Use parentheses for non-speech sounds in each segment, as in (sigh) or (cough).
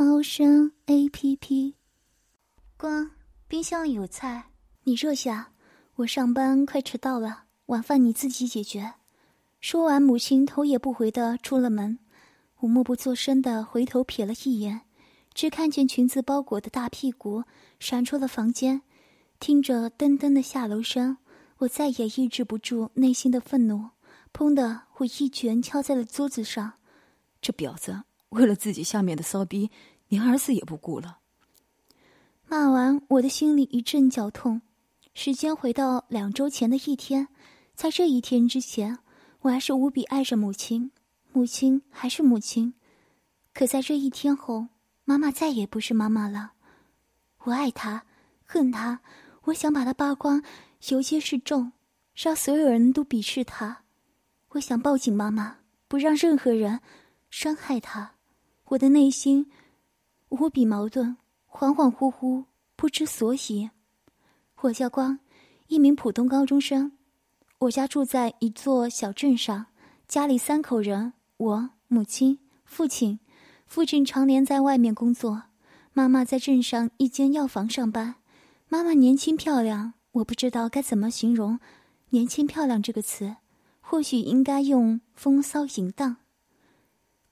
猫声 A P P。光，冰箱里有菜，你热下。我上班快迟到了，晚饭你自己解决。说完，母亲头也不回的出了门。我默不作声的回头瞥了一眼，只看见裙子包裹的大屁股闪出了房间。听着噔噔的下楼声，我再也抑制不住内心的愤怒。砰的，我一拳敲在了桌子上。这婊子为了自己下面的骚逼，连儿子也不顾了。骂完，我的心里一阵绞痛。时间回到两周前的一天，在这一天之前，我还是无比爱着母亲，母亲还是母亲。可在这一天后，妈妈再也不是妈妈了。我爱她，恨她，我想把她扒光，尤其是重，让所有人都鄙视她。我想抱紧妈妈，不让任何人伤害她。我的内心无比矛盾，恍恍惚惚，不知所以。我叫光，一名普通高中生。我家住在一座小镇上，家里三口人，我母亲、父亲。父亲常年在外面工作，妈妈在镇上一间药房上班。妈妈年轻漂亮，我不知道该怎么形容“年轻漂亮”这个词。或许应该用风骚淫荡。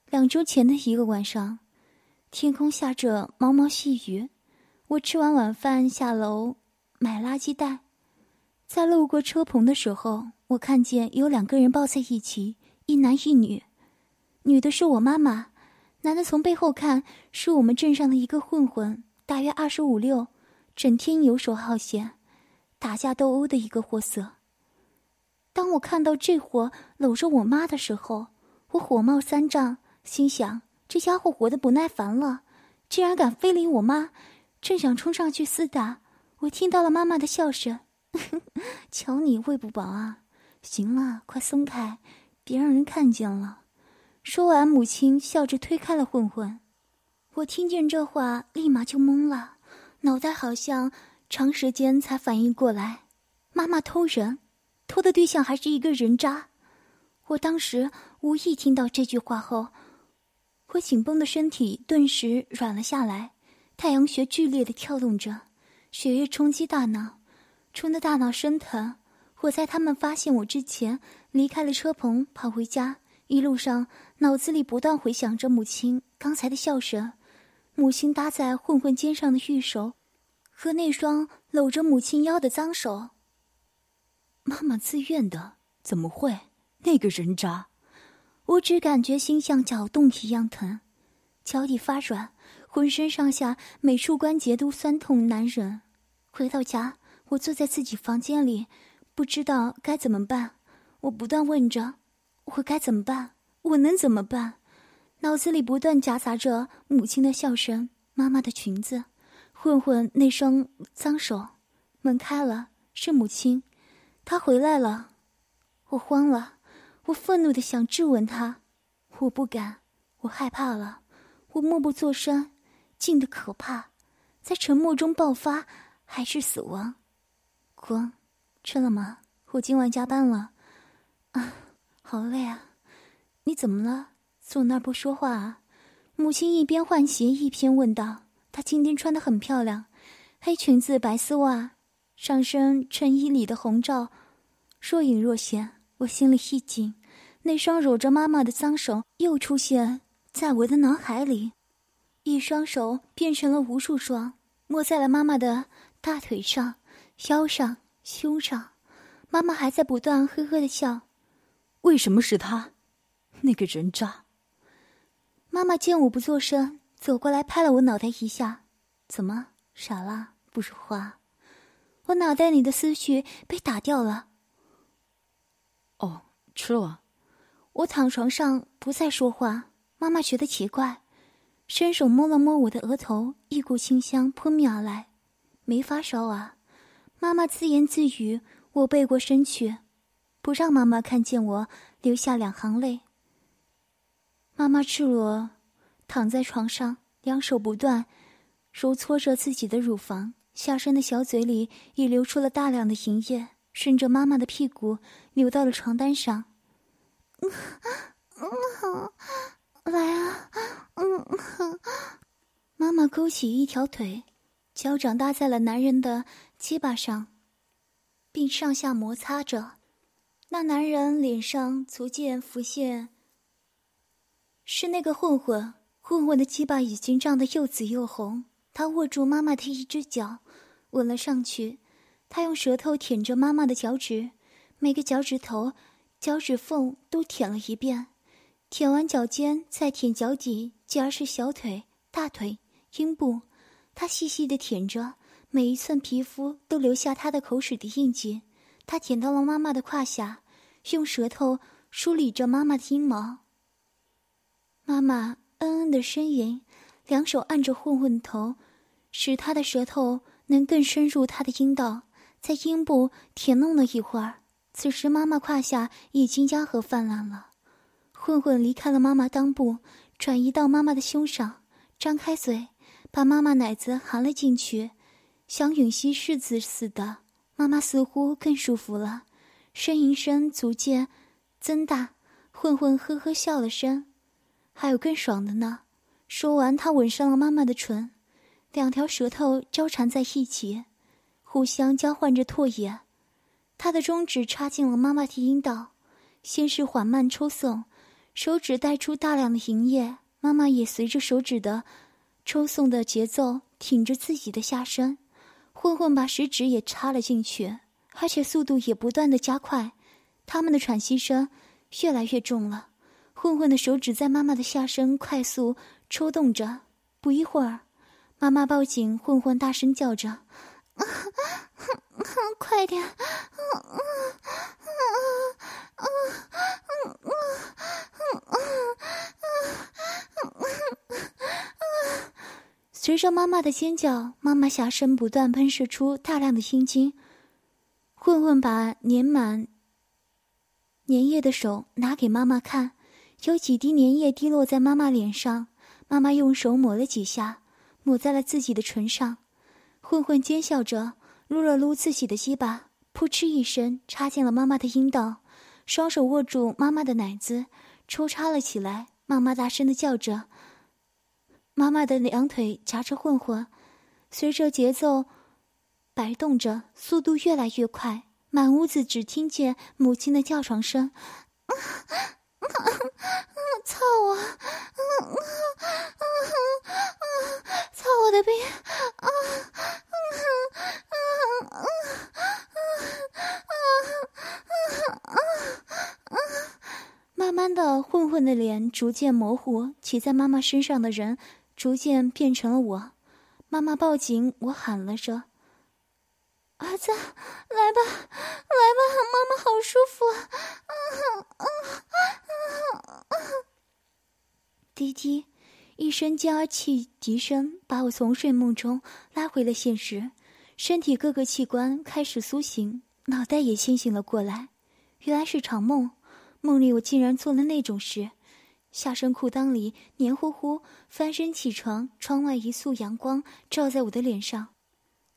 两周前的一个晚上，天空下着毛毛细雨。我吃完晚饭下楼买垃圾袋，在路过车棚的时候，我看见有两个人抱在一起，一男一女。女的是我妈妈，男的从背后看是我们镇上的一个混混，大约二十五六，整天游手好闲，打架斗殴的一个货色。当我看到这货搂着我妈的时候，我火冒三丈，心想这家伙活得不耐烦了，竟然敢非礼我妈，正想冲上去厮打，我听到了妈妈的笑声：“ (laughs) 瞧你喂不饱啊！行了，快松开，别让人看见了。”说完，母亲笑着推开了混混。我听见这话，立马就懵了，脑袋好像长时间才反应过来，妈妈偷人。偷的对象还是一个人渣，我当时无意听到这句话后，我紧绷的身体顿时软了下来，太阳穴剧烈的跳动着，血液冲击大脑，冲得大脑生疼。我在他们发现我之前离开了车棚，跑回家，一路上脑子里不断回想着母亲刚才的笑声，母亲搭在混混肩上的玉手，和那双搂着母亲腰的脏手。妈妈自愿的，怎么会？那个人渣！我只感觉心像绞动一样疼，脚底发软，浑身上下每处关节都酸痛难忍。回到家，我坐在自己房间里，不知道该怎么办。我不断问着：我该怎么办？我能怎么办？脑子里不断夹杂着母亲的笑声、妈妈的裙子、混混那双脏手。门开了，是母亲。她回来了，我慌了，我愤怒的想质问他，我不敢，我害怕了，我默不作声，静的可怕，在沉默中爆发还是死亡？光，吃了吗？我今晚加班了，啊，好累啊！你怎么了？坐那儿不说话啊？母亲一边换鞋一边问道。她今天穿的很漂亮，黑裙子白丝袜。上身衬衣里的红罩若隐若现，我心里一紧，那双揉着妈妈的脏手又出现在我的脑海里，一双手变成了无数双，摸在了妈妈的大腿上、腰上、胸上。妈妈还在不断呵呵的笑。为什么是他？那个人渣。妈妈见我不作声，走过来拍了我脑袋一下：“怎么傻了？不说话？”我脑袋里的思绪被打掉了。吃了。我躺床上不再说话。妈妈觉得奇怪，伸手摸了摸我的额头，一股清香扑面而来。没发烧啊，妈妈自言自语。我背过身去，不让妈妈看见我流下两行泪。妈妈赤裸躺在床上，两手不断揉搓着自己的乳房，下身的小嘴里已流出了大量的银液，顺着妈妈的屁股流到了床单上。嗯嗯，来啊，嗯哼，妈妈勾起一条腿。脚掌搭在了男人的鸡巴上，并上下摩擦着。那男人脸上逐渐浮现，是那个混混。混混的鸡巴已经胀得又紫又红。他握住妈妈的一只脚，吻了上去。他用舌头舔着妈妈的脚趾，每个脚趾头、脚趾缝都舔了一遍。舔完脚尖，再舔脚底，继而是小腿、大腿、阴部。他细细的舔着，每一寸皮肤都留下他的口水的印记。他舔到了妈妈的胯下，用舌头梳理着妈妈的阴毛。妈妈嗯嗯的呻吟，两手按着混混头，使他的舌头能更深入他的阴道，在阴部舔弄了一会儿。此时妈妈胯下已经压河泛滥了。混混离开了妈妈裆部，转移到妈妈的胸上，张开嘴。把妈妈奶子含了进去，像吮吸柿子似的。妈妈似乎更舒服了，呻吟声逐渐增大。混混呵呵笑了声，还有更爽的呢。说完，他吻上了妈妈的唇，两条舌头交缠在一起，互相交换着唾液。他的中指插进了妈妈的阴道，先是缓慢抽送，手指带出大量的银液，妈妈也随着手指的。抽送的节奏，挺着自己的下身，混混把食指也插了进去，而且速度也不断的加快，他们的喘息声越来越重了。混混的手指在妈妈的下身快速抽动着，不一会儿，妈妈抱紧混混，大声叫着：“啊，哼快点！”随着妈妈的尖叫，妈妈下身不断喷射出大量的阴精。混混把粘满粘液的手拿给妈妈看，有几滴粘液滴落在妈妈脸上。妈妈用手抹了几下，抹在了自己的唇上。混混奸笑着撸了撸自己的鸡巴，噗嗤一声插进了妈妈的阴道，双手握住妈妈的奶子，抽插了起来。妈妈大声的叫着。妈妈的两腿夹着混混，随着节奏摆动着，速度越来越快。满屋子只听见母亲的叫床声：“ (laughs) 操我！操我的逼！”慢慢的，混混的脸逐渐模糊，骑在妈妈身上的人。逐渐变成了我，妈妈抱紧我，喊了着：“儿子，来吧，来吧，妈妈好舒服啊！”滴滴，一声尖儿气笛声把我从睡梦中拉回了现实，身体各个器官开始苏醒，脑袋也清醒了过来。原来是场梦，梦里我竟然做了那种事。下身裤裆里黏糊糊，翻身起床，窗外一束阳光照在我的脸上，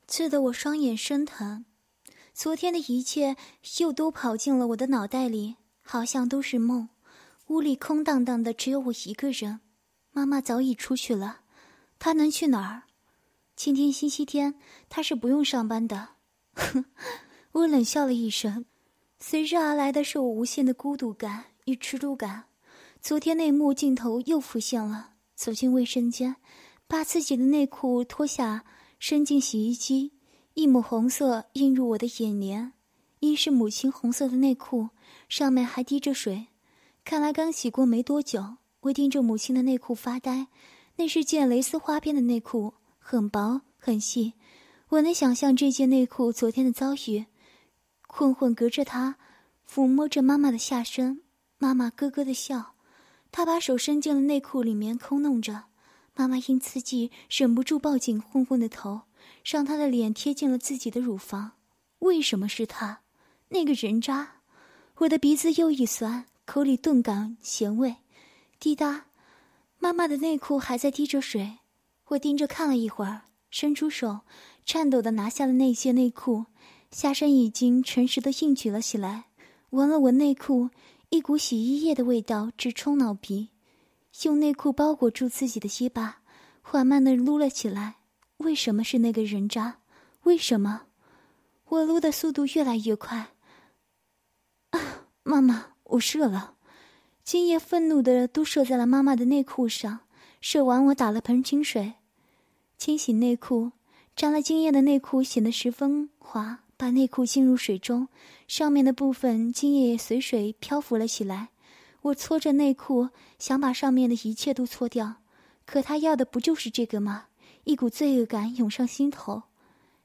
刺得我双眼生疼。昨天的一切又都跑进了我的脑袋里，好像都是梦。屋里空荡荡的，只有我一个人。妈妈早已出去了，她能去哪儿？今天星期天，她是不用上班的。哼，(laughs) 我冷笑了一声，随之而来的是我无限的孤独感与耻辱感。昨天那幕镜头又浮现了。走进卫生间，把自己的内裤脱下，伸进洗衣机，一抹红色映入我的眼帘。一是母亲红色的内裤，上面还滴着水，看来刚洗过没多久。我盯着母亲的内裤发呆，那是件蕾丝花边的内裤，很薄很细。我能想象这件内裤昨天的遭遇。混混隔着它，抚摸着妈妈的下身，妈妈咯咯的笑。他把手伸进了内裤里面，抠弄着。妈妈因刺激忍不住抱紧混混的头，让他的脸贴近了自己的乳房。为什么是他？那个人渣！我的鼻子又一酸，口里顿感咸味。滴答，妈妈的内裤还在滴着水。我盯着看了一会儿，伸出手，颤抖的拿下了那些内裤，下身已经诚实的硬举了起来。闻了闻内裤，一股洗衣液的味道直冲脑鼻。用内裤包裹住自己的鸡巴，缓慢的撸了起来。为什么是那个人渣？为什么？我撸的速度越来越快。啊，妈妈，我射了！精液愤怒的都射在了妈妈的内裤上。射完，我打了盆清水，清洗内裤。沾了精液的内裤显得十分滑。把内裤浸入水中，上面的部分精液也随水漂浮了起来。我搓着内裤，想把上面的一切都搓掉，可他要的不就是这个吗？一股罪恶感涌上心头。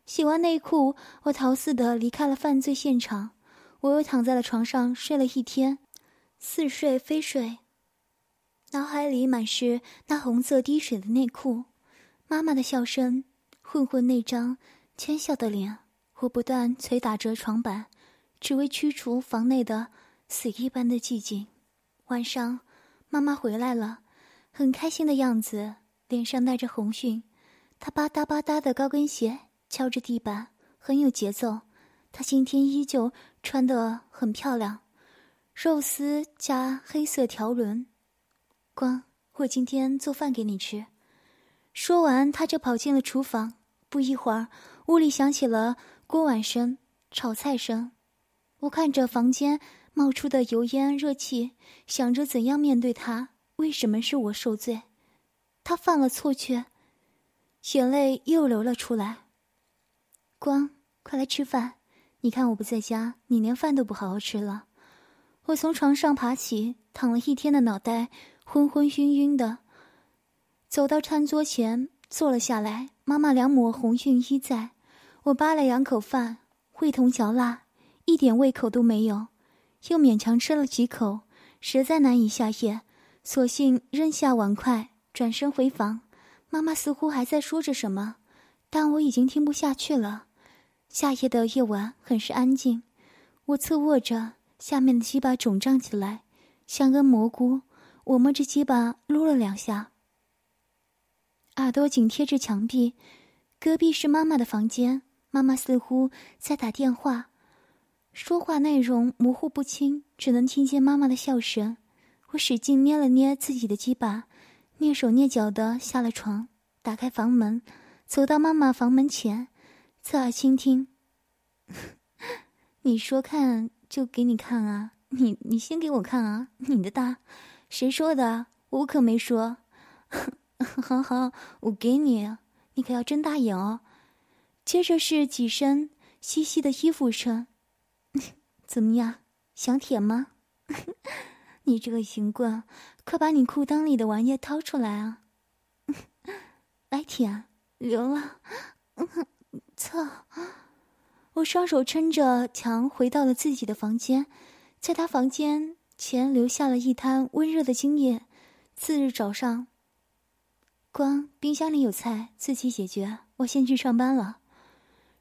洗完内裤，我逃似的离开了犯罪现场。我又躺在了床上睡了一天，似睡非睡，脑海里满是那红色滴水的内裤，妈妈的笑声，混混那张奸笑的脸。我不断捶打着床板，只为驱除房内的死一般的寂静。晚上，妈妈回来了，很开心的样子，脸上带着红晕。她吧嗒吧嗒的高跟鞋敲着地板，很有节奏。她今天依旧穿得很漂亮，肉丝加黑色条纹。光，我今天做饭给你吃。说完，她就跑进了厨房。不一会儿，屋里响起了。锅碗声、炒菜声，我看着房间冒出的油烟热气，想着怎样面对他。为什么是我受罪？他犯了错却，眼泪又流了出来。光，快来吃饭！你看我不在家，你连饭都不好好吃了。我从床上爬起，躺了一天的脑袋昏昏晕晕的，走到餐桌前坐了下来。妈妈两抹红晕衣在。我扒了两口饭，味同嚼蜡，一点胃口都没有，又勉强吃了几口，实在难以下咽，索性扔下碗筷，转身回房。妈妈似乎还在说着什么，但我已经听不下去了。夏夜的夜晚很是安静，我侧卧着，下面的鸡巴肿胀起来，像根蘑菇。我摸着鸡巴撸了两下，耳朵紧贴着墙壁，隔壁是妈妈的房间。妈妈似乎在打电话，说话内容模糊不清，只能听见妈妈的笑声。我使劲捏了捏自己的鸡巴，蹑手蹑脚的下了床，打开房门，走到妈妈房门前，侧耳倾听。(laughs) 你说看就给你看啊，你你先给我看啊，你的大，谁说的？我可没说。(laughs) 好好，我给你，你可要睁大眼哦。接着是几声细细的衣服声，怎么样，想舔吗？(laughs) 你这个淫棍，快把你裤裆里的玩意掏出来啊！(laughs) 来舔，流了，(laughs) 操！我双手撑着墙回到了自己的房间，在他房间前留下了一滩温热的精液。次日早上，光冰箱里有菜，自己解决。我先去上班了。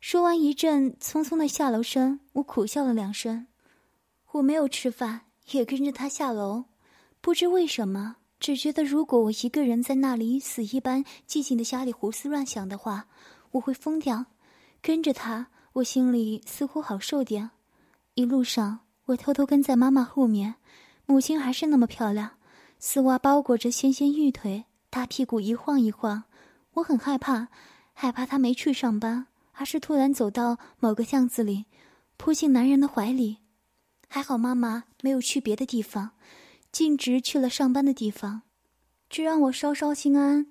说完，一阵匆匆的下楼声，我苦笑了两声。我没有吃饭，也跟着他下楼。不知为什么，只觉得如果我一个人在那里死一般寂静的家里胡思乱想的话，我会疯掉。跟着他，我心里似乎好受点。一路上，我偷偷跟在妈妈后面。母亲还是那么漂亮，丝袜包裹着纤纤玉腿，大屁股一晃一晃。我很害怕，害怕她没去上班。而是突然走到某个巷子里，扑进男人的怀里。还好妈妈没有去别的地方，径直去了上班的地方，这让我稍稍心安。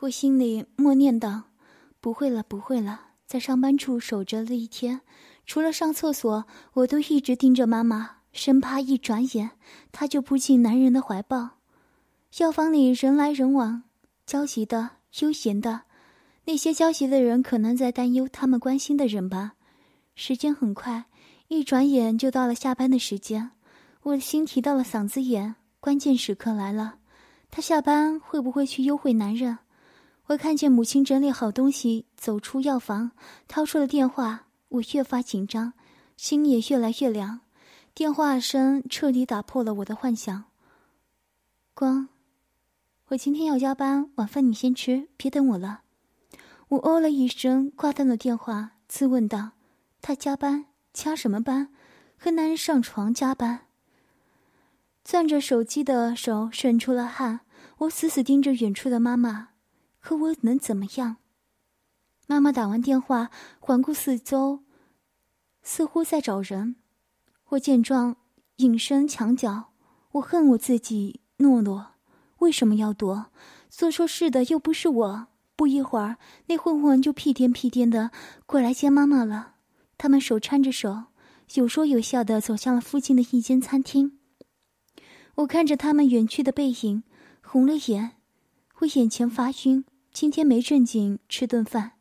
我心里默念道：“不会了，不会了。”在上班处守着了一天，除了上厕所，我都一直盯着妈妈，生怕一转眼她就扑进男人的怀抱。药房里人来人往，焦急的，悠闲的。那些焦急的人可能在担忧他们关心的人吧。时间很快，一转眼就到了下班的时间。我的心提到了嗓子眼，关键时刻来了。他下班会不会去幽会男人？我看见母亲整理好东西，走出药房，掏出了电话。我越发紧张，心也越来越凉。电话声彻底打破了我的幻想。光，我今天要加班，晚饭你先吃，别等我了。我哦了一声，挂断了电话，自问道：“他加班，加什么班？和男人上床加班？”攥着手机的手渗出了汗。我死死盯着远处的妈妈。可我能怎么样？妈妈打完电话，环顾四周，似乎在找人。我见状，隐身墙角。我恨我自己懦弱，为什么要躲？做错事的又不是我。不一会儿，那混混就屁颠屁颠的过来接妈妈了。他们手搀着手，有说有笑的走向了附近的一间餐厅。我看着他们远去的背影，红了眼。我眼前发晕。今天没正经吃顿饭，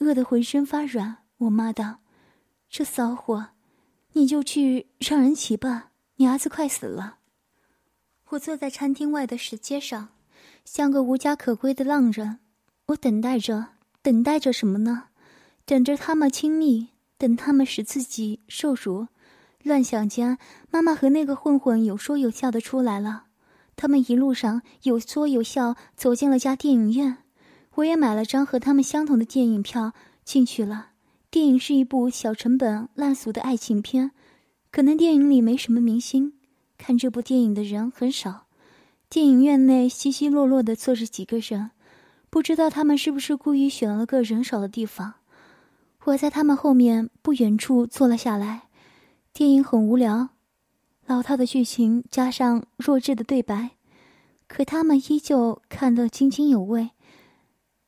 饿得浑身发软。我骂道：“这骚货，你就去让人骑吧！你儿子快死了。”我坐在餐厅外的石阶上，像个无家可归的浪人。我等待着，等待着什么呢？等着他们亲密，等他们使自己受辱。乱想间，妈妈和那个混混有说有笑的出来了。他们一路上有说有笑，走进了家电影院。我也买了张和他们相同的电影票进去了。电影是一部小成本、烂俗的爱情片，可能电影里没什么明星，看这部电影的人很少。电影院内稀稀落落的坐着几个人，不知道他们是不是故意选了个人少的地方。我在他们后面不远处坐了下来。电影很无聊，老套的剧情加上弱智的对白，可他们依旧看得津津有味。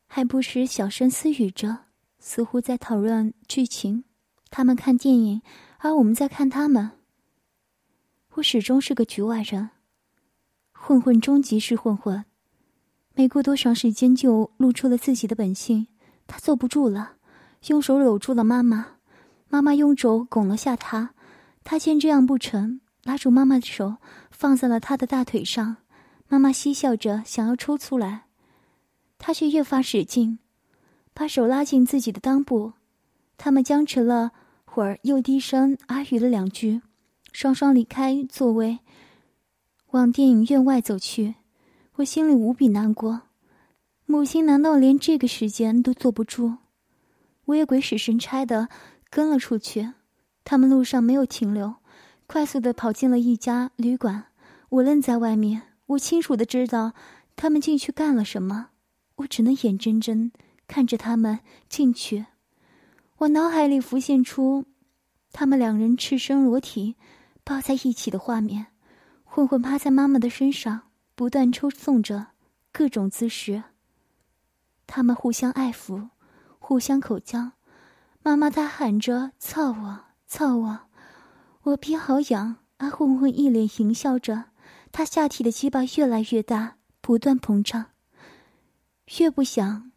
还不时小声私语着，似乎在讨论剧情。他们看电影，而我们在看他们。我始终是个局外人。混混终极是混混，没过多长时间就露出了自己的本性。他坐不住了，用手搂住了妈妈。妈妈用肘拱了下他。他见这样不成，拉住妈妈的手，放在了他的大腿上。妈妈嬉笑着，想要抽出来。他却越发使劲，把手拉进自己的裆部。他们僵持了会儿，又低声耳语了两句，双双离开座位，往电影院外走去。我心里无比难过。母亲难道连这个时间都坐不住？我也鬼使神差的跟了出去。他们路上没有停留，快速的跑进了一家旅馆。我愣在外面，我清楚的知道他们进去干了什么。我只能眼睁睁看着他们进去，我脑海里浮现出他们两人赤身裸体抱在一起的画面。混混趴在妈妈的身上，不断抽送着各种姿势。他们互相爱抚，互相口交。妈妈大喊着：“操我，操我！”我皮好痒，阿混混一脸淫笑着，他下体的鸡巴越来越大，不断膨胀。越不想，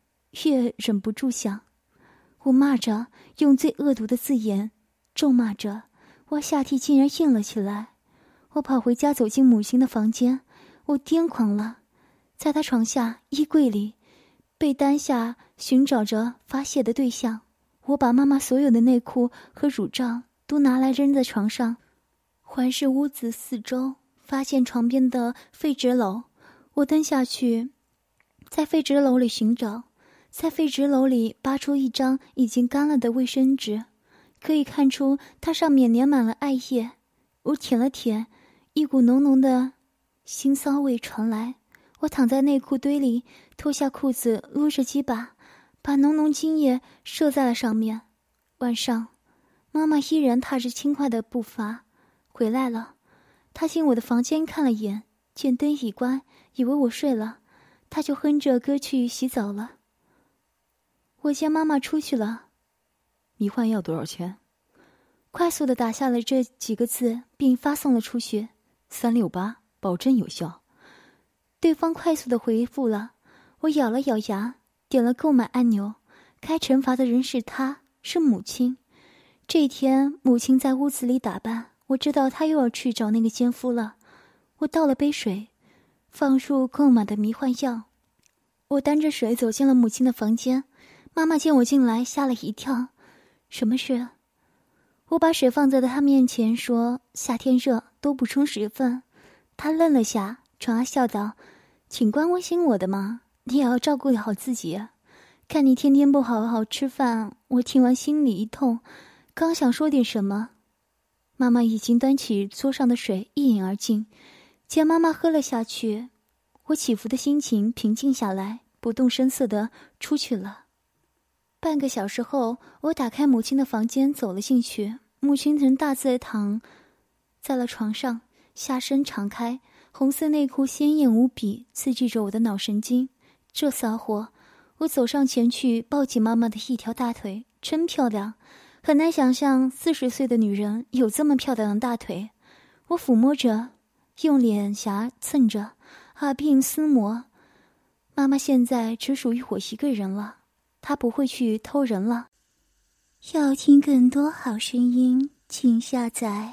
越忍不住想。我骂着，用最恶毒的字眼咒骂着，我下体竟然硬了起来。我跑回家，走进母亲的房间，我癫狂了，在他床下、衣柜里、被单下寻找着发泄的对象。我把妈妈所有的内裤和乳罩都拿来扔在床上，环视屋子四周，发现床边的废纸篓，我蹲下去。在废纸篓里寻找，在废纸篓里扒出一张已经干了的卫生纸，可以看出它上面粘满了艾叶。我舔了舔，一股浓浓的腥骚味传来。我躺在内裤堆里，脱下裤子，撸着鸡巴，把浓浓精液射在了上面。晚上，妈妈依然踏着轻快的步伐回来了。她进我的房间看了眼，见灯已关，以为我睡了。她就哼着歌去洗澡了。我见妈妈出去了，迷幻药多少钱？快速的打下了这几个字，并发送了出去。三六八，保证有效。对方快速的回复了。我咬了咬牙，点了购买按钮。开惩罚的人是他，是母亲。这天，母亲在屋子里打扮，我知道她又要去找那个奸夫了。我倒了杯水。放入购买的迷幻药，我端着水走进了母亲的房间。妈妈见我进来，吓了一跳：“什么事？”我把水放在了她面前，说：“夏天热，多补充水分。”他愣了下，转而笑道：“请关心我的吗？你也要照顾好自己啊。看你天天不好好吃饭，我听完心里一痛。刚想说点什么，妈妈已经端起桌上的水一饮而尽。见妈妈喝了下去，我起伏的心情平静下来，不动声色的出去了。半个小时后，我打开母亲的房间，走了进去。母亲正大在躺在了床上，下身敞开，红色内裤鲜艳无比，刺激着我的脑神经。这骚货！我走上前去，抱起妈妈的一条大腿，真漂亮，很难想象四十岁的女人有这么漂亮的大腿。我抚摸着。用脸颊蹭着，耳鬓厮磨。妈妈现在只属于我一个人了，她不会去偷人了。要听更多好声音，请下载